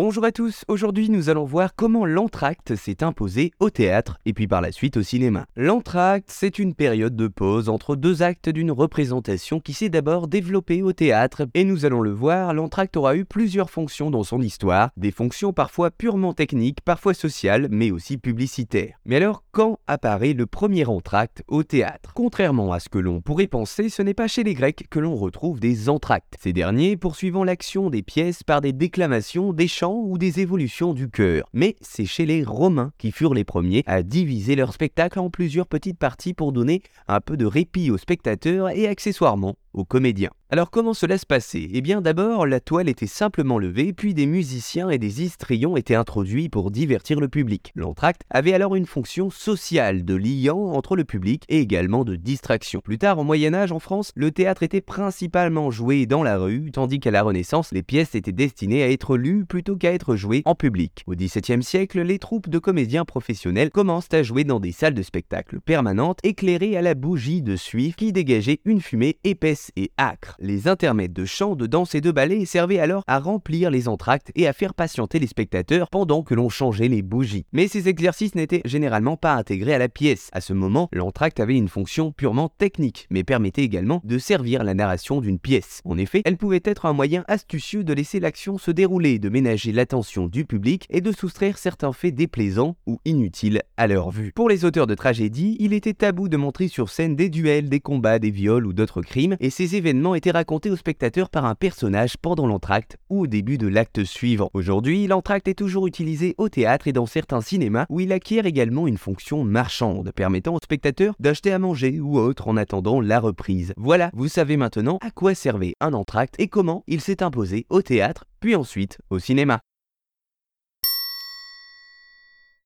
Bonjour à tous, aujourd'hui nous allons voir comment l'entracte s'est imposé au théâtre et puis par la suite au cinéma. L'entracte, c'est une période de pause entre deux actes d'une représentation qui s'est d'abord développée au théâtre et nous allons le voir, l'entracte aura eu plusieurs fonctions dans son histoire, des fonctions parfois purement techniques, parfois sociales, mais aussi publicitaires. Mais alors, quand apparaît le premier entracte au théâtre? Contrairement à ce que l'on pourrait penser, ce n'est pas chez les Grecs que l'on retrouve des entractes. Ces derniers poursuivant l'action des pièces par des déclamations, des chants ou des évolutions du cœur. Mais c'est chez les Romains qui furent les premiers à diviser leur spectacle en plusieurs petites parties pour donner un peu de répit aux spectateurs et accessoirement Alors comment cela se passait? Eh bien d'abord, la toile était simplement levée, puis des musiciens et des histrions étaient introduits pour divertir le public. L'entracte avait alors une fonction sociale de liant entre le public et également de distraction. Plus tard, au Moyen Âge en France, le théâtre était principalement joué dans la rue, tandis qu'à la Renaissance, les pièces étaient destinées à être lues plutôt qu'à être jouées en public. Au XVIIe siècle, les troupes de comédiens professionnels commencent à jouer dans des salles de spectacle permanentes éclairées à la bougie de suif qui dégageait une fumée épaisse et âcre. Les intermèdes de chant, de danse et de ballet servaient alors à remplir les entractes et à faire patienter les spectateurs pendant que l'on changeait les bougies. Mais ces exercices n'étaient généralement pas intégrés à la pièce. À ce moment, l'entracte avait une fonction purement technique, mais permettait également de servir la narration d'une pièce. En effet, elle pouvait être un moyen astucieux de laisser l'action se dérouler, de ménager l'attention du public et de soustraire certains faits déplaisants ou inutiles à leur vue. Pour les auteurs de tragédies, il était tabou de montrer sur scène des duels, des combats, des viols ou d'autres crimes, et ces événements étaient racontés au spectateur par un personnage pendant l'entracte ou au début de l'acte suivant. Aujourd'hui, l'entracte est toujours utilisé au théâtre et dans certains cinémas où il acquiert également une fonction marchande, permettant au spectateur d'acheter à manger ou autre en attendant la reprise. Voilà, vous savez maintenant à quoi servait un entracte et comment il s'est imposé au théâtre, puis ensuite au cinéma.